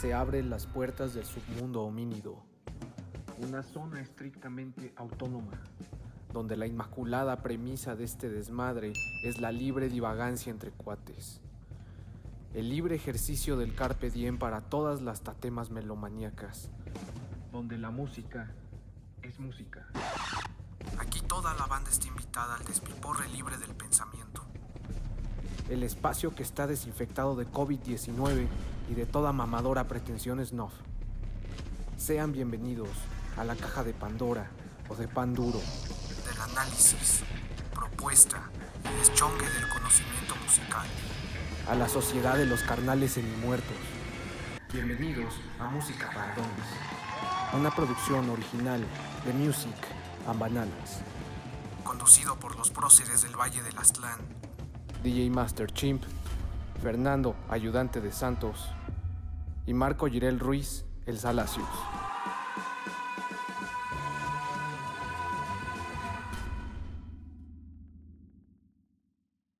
se abren las puertas del submundo homínido. Una zona estrictamente autónoma, donde la inmaculada premisa de este desmadre es la libre divagancia entre cuates. El libre ejercicio del carpe diem para todas las tatemas melomaníacas. Donde la música es música. Aquí toda la banda está invitada al despiporre libre del pensamiento. El espacio que está desinfectado de COVID-19 y de toda mamadora pretensión snuff. Sean bienvenidos a la caja de Pandora o de pan duro. Del análisis, propuesta y deschongue del conocimiento musical. A la sociedad de los carnales semimuertos. Bienvenidos a Música para Dones. Una producción original de Music and Bananas. Conducido por los próceres del Valle del Aztlán. DJ Master Chimp, Fernando, ayudante de Santos, y Marco Girel Ruiz, el Salacios.